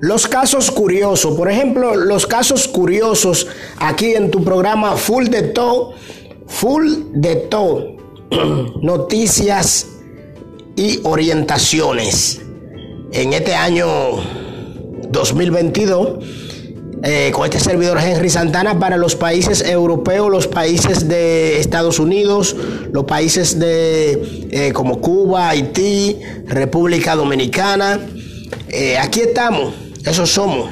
Los casos curiosos, por ejemplo, los casos curiosos aquí en tu programa Full de Todo, Full de Todo, noticias y orientaciones. En este año 2022, eh, con este servidor Henry Santana para los países europeos, los países de Estados Unidos, los países de eh, como Cuba, Haití, República Dominicana. Eh, aquí estamos eso somos.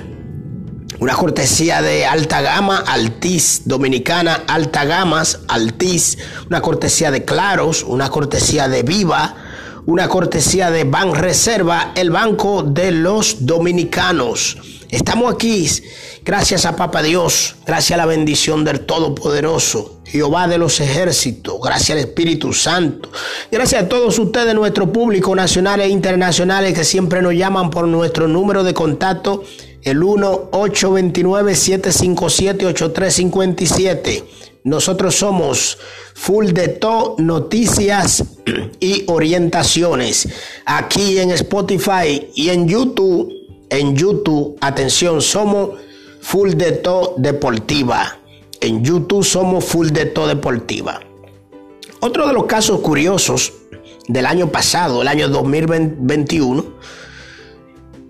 Una cortesía de alta gama, Altiz, dominicana, alta gamas, Altiz, una cortesía de Claros, una cortesía de Viva, una cortesía de Ban Reserva, el Banco de los Dominicanos. Estamos aquí gracias a Papa Dios, gracias a la bendición del Todopoderoso, Jehová de los ejércitos, gracias al Espíritu Santo, gracias a todos ustedes, nuestro público nacional e internacional que siempre nos llaman por nuestro número de contacto, el 1-829-757-8357. Nosotros somos Full de To Noticias y Orientaciones. Aquí en Spotify y en YouTube. En YouTube, atención, somos Full de To Deportiva. En YouTube somos Full de To Deportiva. Otro de los casos curiosos del año pasado, el año 2021,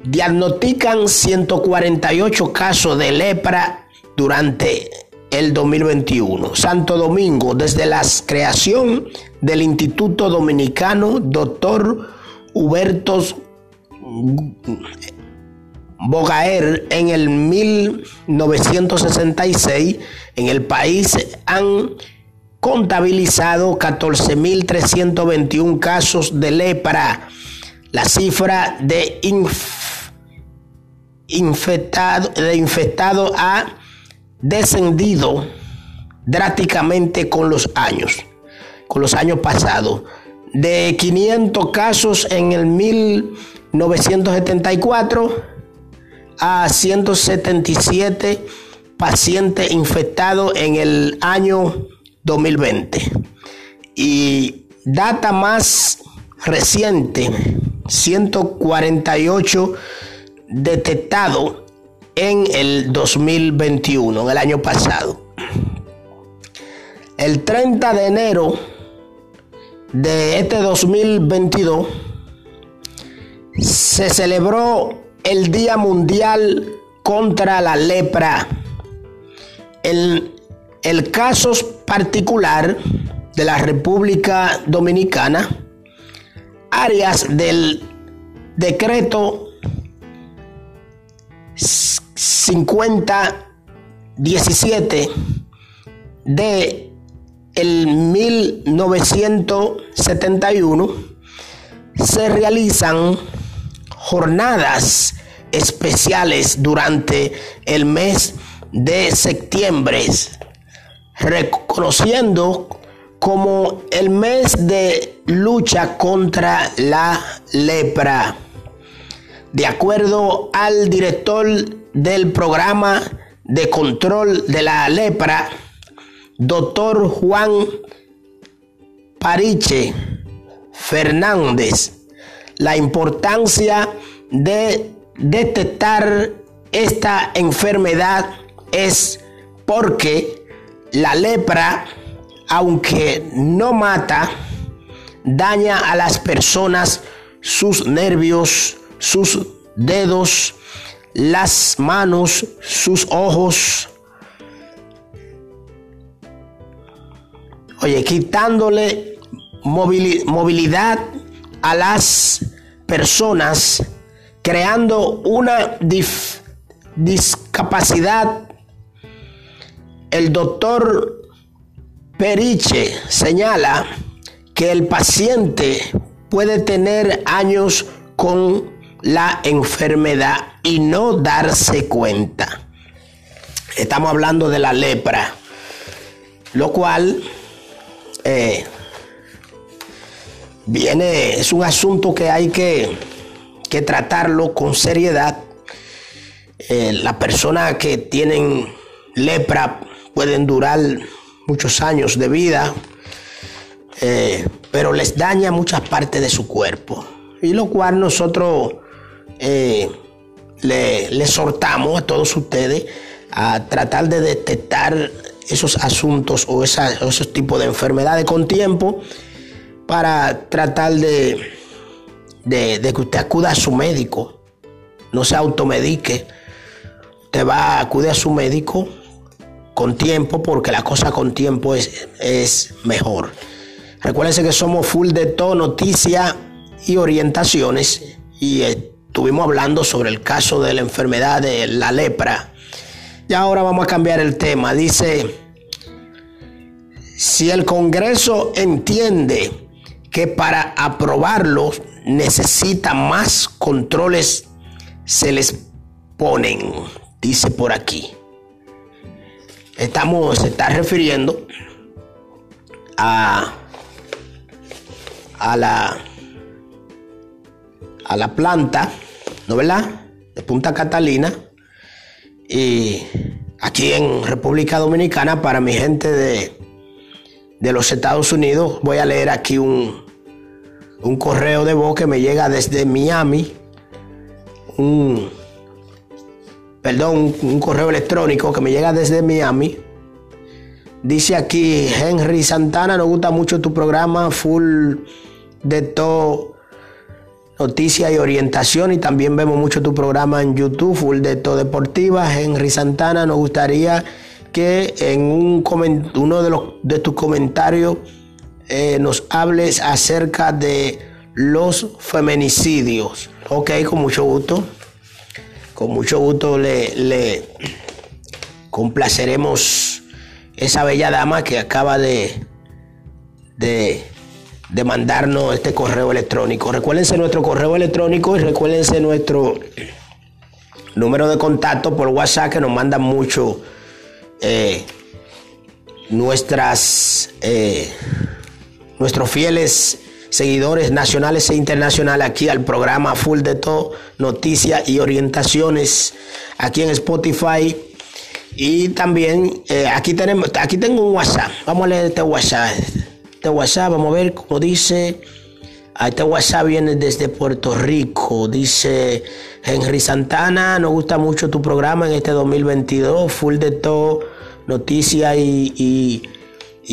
diagnostican 148 casos de lepra durante el 2021. Santo Domingo, desde la creación del Instituto Dominicano, doctor Hubertos Bogaer en el 1966, en el país han contabilizado 14.321 casos de lepra. La cifra de, infectado, de infectado ha descendido drásticamente con los años, con los años pasados. De 500 casos en el 1974 a 177 pacientes infectados en el año 2020. Y data más reciente, 148 detectados en el 2021, en el año pasado. El 30 de enero de este 2022 se celebró el Día Mundial contra la Lepra. El, el caso particular de la República Dominicana, áreas del decreto 5017 de el 1971 se realizan jornadas especiales durante el mes de septiembre, reconociendo como el mes de lucha contra la lepra. De acuerdo al director del programa de control de la lepra, doctor Juan Pariche Fernández, la importancia de detectar esta enfermedad es porque la lepra, aunque no mata, daña a las personas sus nervios, sus dedos, las manos, sus ojos. Oye, quitándole movilidad a las personas creando una discapacidad. El doctor Periche señala que el paciente puede tener años con la enfermedad y no darse cuenta. Estamos hablando de la lepra, lo cual eh, viene, es un asunto que hay que que tratarlo con seriedad. Eh, las personas que tienen lepra pueden durar muchos años de vida, eh, pero les daña muchas partes de su cuerpo. Y lo cual nosotros eh, le, le exhortamos a todos ustedes a tratar de detectar esos asuntos o, esos tipos de enfermedades con tiempo para tratar de, de, que usted acuda a su médico, no se automedique. Usted va a a su médico con tiempo porque la cosa con tiempo es, es mejor. Recuérdense que somos full de todo, noticias y orientaciones y estuvimos hablando sobre el caso de la enfermedad de la lepra y ahora vamos a cambiar el tema. Dice, si el Congreso entiende que para aprobarlo necesita más controles, se les ponen, dice por aquí. Estamos, se está refiriendo a, a la a la planta, ¿no verdad? De Punta Catalina, y aquí en República Dominicana, para mi gente de, de los Estados Unidos, voy a leer aquí un, un correo de voz que me llega desde Miami. Un, perdón, un, correo electrónico que me llega desde Miami. Dice aquí, Henry Santana, nos gusta mucho tu programa, full de todo noticias y orientación y también vemos mucho tu programa en YouTube, Full de Todo Deportiva. Henry Santana, nos gustaría que en un uno de, los, de tus comentarios eh, nos hables acerca de los feminicidios. Ok, con mucho gusto. Con mucho gusto le, le complaceremos esa bella dama que acaba de, de de mandarnos este correo electrónico. Recuérdense nuestro correo electrónico y recuérdense nuestro número de contacto por WhatsApp que nos mandan mucho eh, nuestras eh, nuestros fieles seguidores nacionales e internacionales aquí al programa Full de Todo, noticias y orientaciones aquí en Spotify. Y también eh, aquí tenemos, aquí tengo un WhatsApp. Vamos a leer este WhatsApp este WhatsApp, vamos a ver cómo dice. Este WhatsApp viene desde Puerto Rico. Dice Henry Santana, nos gusta mucho tu programa en este 2022, full de todo, noticias y, y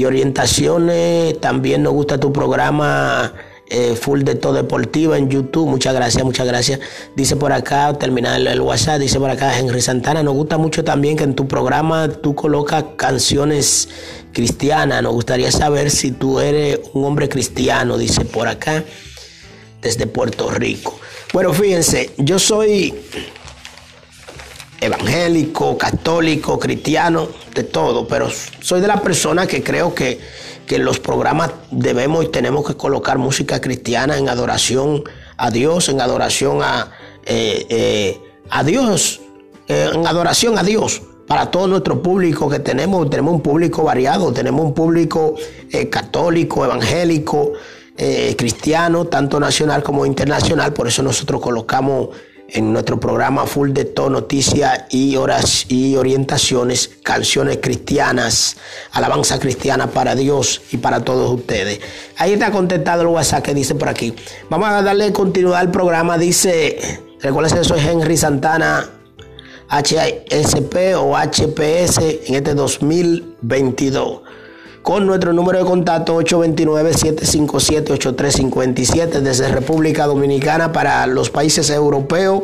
orientaciones. También nos gusta tu programa eh, full de todo deportiva en YouTube. Muchas gracias, muchas gracias. Dice por acá, terminar el, WhatsApp, dice por acá Henry Santana, nos gusta mucho también que en tu programa tú colocas canciones cristianas. Nos gustaría saber si tú eres un hombre cristiano, dice por acá, desde Puerto Rico. Bueno, fíjense, yo soy evangélico, católico, cristiano, de todo, pero soy de las personas que creo que que los programas debemos y tenemos que colocar música cristiana en adoración a Dios, en adoración a, eh, eh, a Dios, eh, en adoración a Dios. Para todo nuestro público que tenemos, tenemos un público variado, tenemos un público católico, evangélico, cristiano, tanto nacional como internacional, por eso nosotros colocamos en nuestro programa Full de Todo Noticias y Horas y Orientaciones, canciones cristianas, alabanza cristiana para Dios y para todos ustedes. Ahí está contestado el WhatsApp que dice por aquí. Vamos a darle continuidad al programa. Dice, recuerden, soy Henry Santana, HSP o HPS en este 2022 con nuestro número de contacto 829-757-8357 desde República Dominicana para los países europeos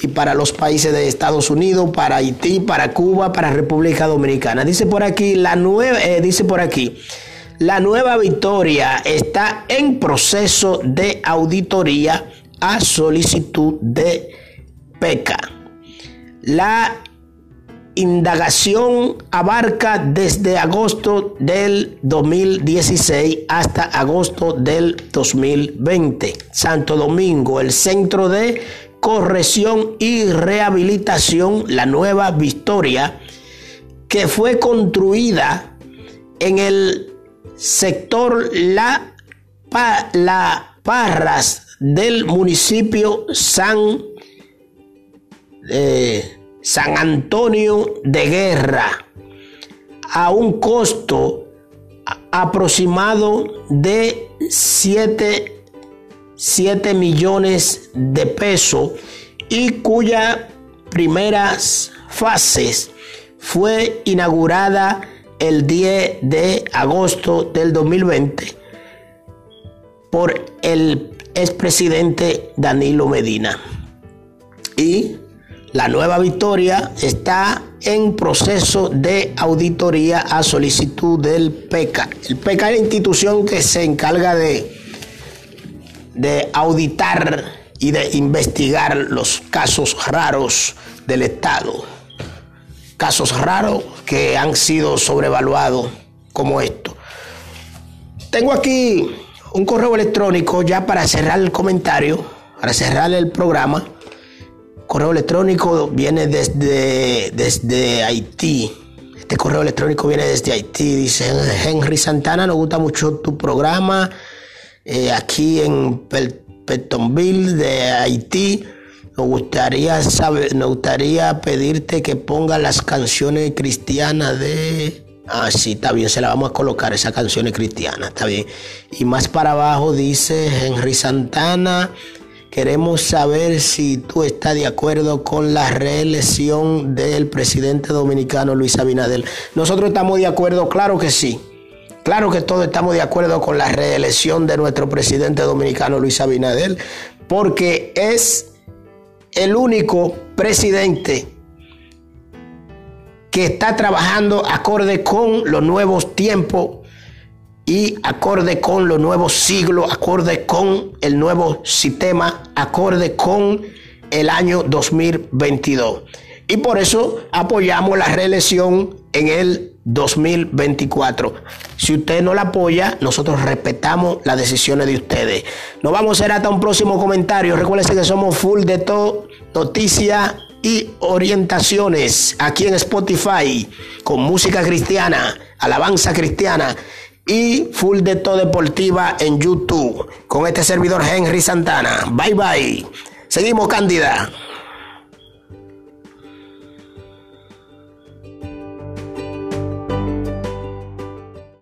y para los países de Estados Unidos, para Haití, para Cuba, para República Dominicana. Dice por aquí, la nueva, eh, dice por aquí, la nueva Victoria está en proceso de auditoría a solicitud de PECA. La indagación abarca desde agosto del 2016 hasta agosto del 2020. Santo Domingo, el Centro de Corrección y Rehabilitación, la Nueva Victoria, que fue construida en el sector La, la Parras del municipio San... Eh, San Antonio de Guerra a un costo aproximado de 7, millones de pesos y cuya primeras fases fue inaugurada el 10 de agosto del 2020 por el expresidente Danilo Medina. Y la nueva victoria está en proceso de auditoría a solicitud del PECA. El PECA es la institución que se encarga de, de auditar y de investigar los casos raros del Estado. Casos raros que han sido sobrevaluados como esto. Tengo aquí un correo electrónico ya para cerrar el comentario, para cerrar el programa. Correo electrónico viene desde, desde Haití. Este correo electrónico viene desde Haití. Dice Henry Santana, nos gusta mucho tu programa. Eh, aquí en Petonville de Haití. Nos gustaría saber, nos gustaría pedirte que ponga las canciones cristianas de Ah, sí, está bien, se la vamos a colocar, esa canción es cristiana, está bien. Y más para abajo dice Henry Santana, queremos saber si tú estás de acuerdo con la reelección del presidente dominicano Luis Abinadel. Nosotros estamos de acuerdo, claro que sí. Claro que todos estamos de acuerdo con la reelección de nuestro presidente dominicano Luis Abinadel, porque es el único presidente que está trabajando acorde con los nuevos tiempos y acorde con los nuevos siglos, acorde con el nuevo sistema, acorde con el año 2022. Y por eso apoyamos la reelección en el 2024. Si usted no la apoya, nosotros respetamos las decisiones de ustedes. Nos vamos a hacer hasta un próximo comentario. Recuerden que somos full de todo, noticia y orientaciones aquí en Spotify con música cristiana, alabanza cristiana y Full de Todo Deportiva en YouTube con este servidor Henry Santana. Bye bye. Seguimos, Cándida.